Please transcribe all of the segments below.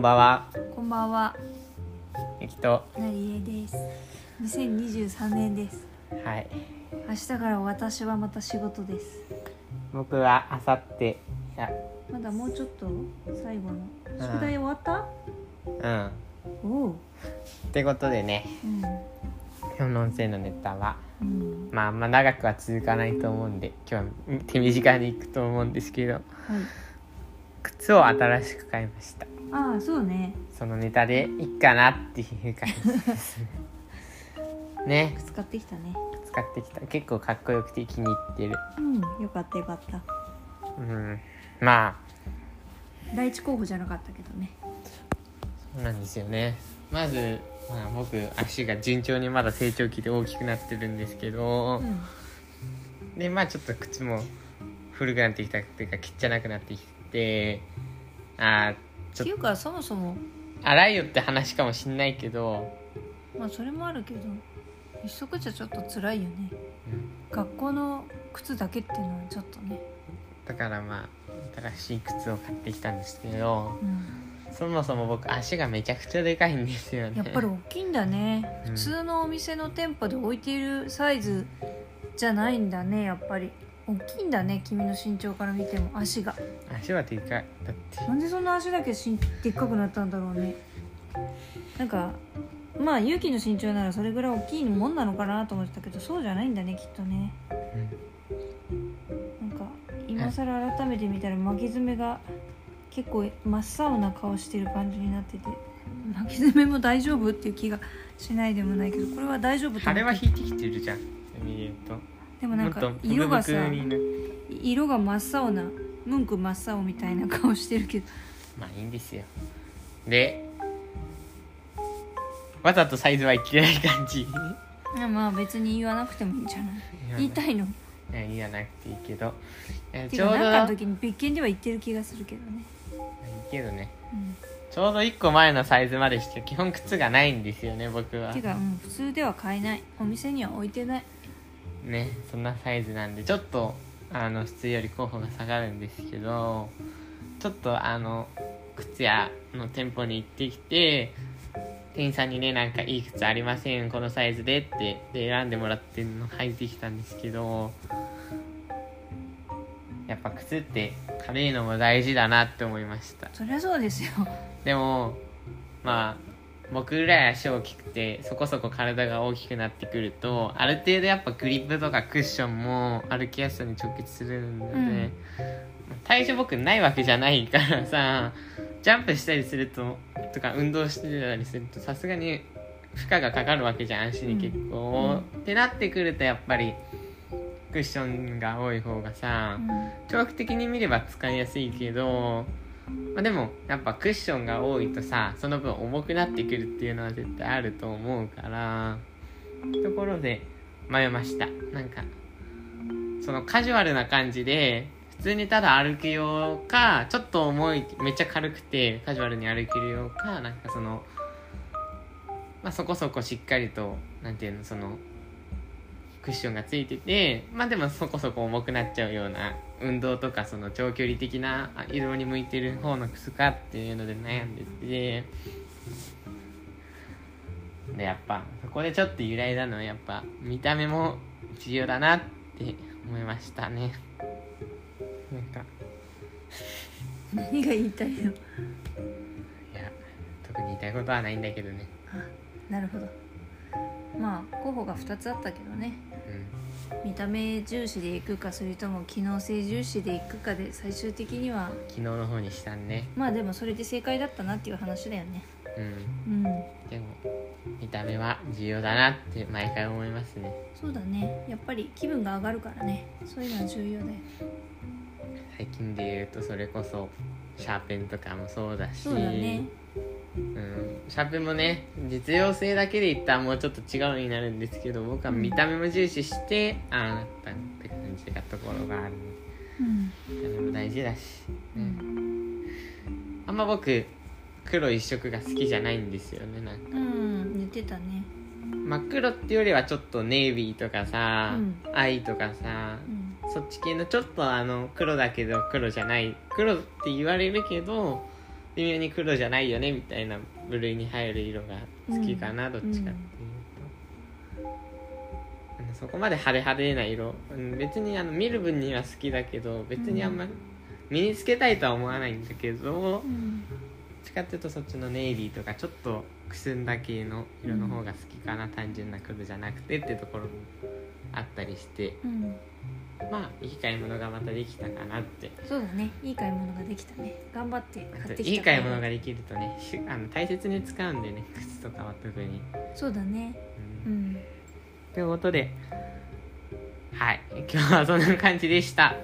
んばんは、こんばんは、ゆきと、なりえです。2023年です。はい、明日から私はまた仕事です。僕はあさって、まだもうちょっと最後の宿題終わった？うん。おお。ってことでね、うん。今日の音声のネタは、うん。まあ、あんま長くは続かないと思うんで、今日は手短にいくと思うんですけど、はい。靴を新しく買いました。ああ、そうね。そのネタでいいかなっていう感じです。ね、使ってきたね。使ってきた。結構かっこよくて気に入ってる。うん。よかったよかった。うん。まあ、第一候補じゃなかったけどね。そうなんですよねまず、まあ、僕足が順調にまだ成長期で大きくなってるんですけどう、ん。でまあちょっと靴も古くなってきたっていうかきっちゃなくなってきてあーちょっていうかそもそも。洗いよって話かもしんないけど、まあそれもあるけど一足じゃちょっと辛いよね。うん。学校の靴だけっていうのはちょっとね。だからまあ新しい靴を買ってきたんですけどうん。そもそも僕足がめちゃくちゃでかいんですよね。やっぱり大きいんだね、うん。普通のお店の店舗で置いているサイズじゃないんだねやっぱり大きいんだね君の身長から見ても。足が。足はでかい。だって。なんでそんな足だけしんでっかくなったんだろうね。なんかまあ勇気の身長ならそれぐらい大きいもんなのかなと思ってたけどそうじゃないんだねきっとね。なんか今更改めて見たら巻き爪が結構真っ青な顔してる感じになってて。巻き爪も大丈夫？っていう気がしないでもないけどこれは大丈夫と思って。腫れは引いてきてるじゃんとでもなんか色がさ色が真っ青なムンク真っ青みたいな顔してるけど。まあいいんですよ。でわざとサイズは言ってない感じ。まあ別に言わなくてもいいんじゃない？言い。たいの？いや言わなくていいけど。ちょうどんかの時に別件では言ってる気がするけどね、いいけどね。うん、ちょうど1個前のサイズまでしか基本靴がないんですよね僕は。てか、うん、普通では買えない。お店には置いてないねそんなサイズなんでちょっとあの普通より候補が下がるんですけどちょっとあの靴屋の店舗に行ってきて店員さんにねなんかいい靴ありませんこのサイズでってで選んでもらってんの履いてきたんですけどやっぱ靴って軽いのも大事だなって思いました。そりゃそうですよ。でもまあ僕ぐらい足大きくてそこそこ体が大きくなってくるとある程度やっぱグリップとかクッションも歩きやすさに直結するので、うん。体重僕ないわけじゃないからさジャンプしたりするととか運動してたりするとさすがに負荷がかかるわけじゃん足に結構、ってなってくるとやっぱりクッションが多い方がさ、うん。長期的に見れば使いやすいけど、まあ、でもやっぱクッションが多いとさその分重くなってくるっていうのは絶対あると思うからところで迷いました。なんかそのカジュアルな感じで普通にただ歩くようかちょっと重いめっちゃ軽くてカジュアルに歩けるようかなんかそのまあそこそこしっかりとなんていうのそのクッションがついててまあでもそこそこ重くなっちゃうような運動とかその長距離的なあ移動に向いてる方の靴かっていうので悩んでて。でやっぱそこでちょっと揺らいだのはやっぱ見た目も重要だなって思いましたね。なんか。何が言いたいの？いや特に言いたいことはないんだけどね。あなるほど。まあ候補が2つあったけどね。うん見た目重視でいくかそれとも機能性重視でいくかで最終的には昨日の方にしたんね。まあでもそれで正解だったなっていう話だよね。うん。うん。でも見た目は重要だなって毎回思いますね。そうだね。やっぱり気分が上がるからね。そういうのは重要だよ。最近で言うとそれこそシャーペンとかもそうだし。そうだねうん、シャーペンもね実用性だけで言ったらもうちょっと違うになるんですけど僕は見た目も重視してああなったって感じがところがあるうん。見た目も大事だし、ね。うん。あんま僕黒一色が好きじゃないんですよねなんか。うん寝てたね。真っ黒っていうよりはちょっとネイビーとかさ、うん。藍とかさうん。そっち系のちょっとあの黒だけど黒じゃない黒って言われるけど微妙に黒じゃないよねみたいな部類に入る色が好きかな、うんどっちかっていうと、うん。そこまで派手派手な色、うん、別にあの見る分には好きだけど別にあんま身につけたいとは思わないんだけど、どっうんちかっていうとそっちのネイビーとかちょっとくすんだ系の色の方が好きかな、単純な黒じゃなくてってところもあったりして。うんまあいい買い物がまたできたかなって。そうだね。いい買い物ができたね。頑張ってあと買ってきたいい買い物ができるとねしあの大切に使うんでね。靴とかは特に。そうだね。うん。うん。ということではい。今日はそんな感じでした。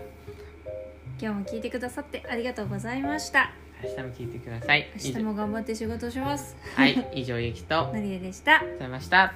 今日も聞いてくださってありがとうございました。明日も聞いてください。明日も頑張って仕事します。はい。以上ゆきと。ありがとうナリエでしたございました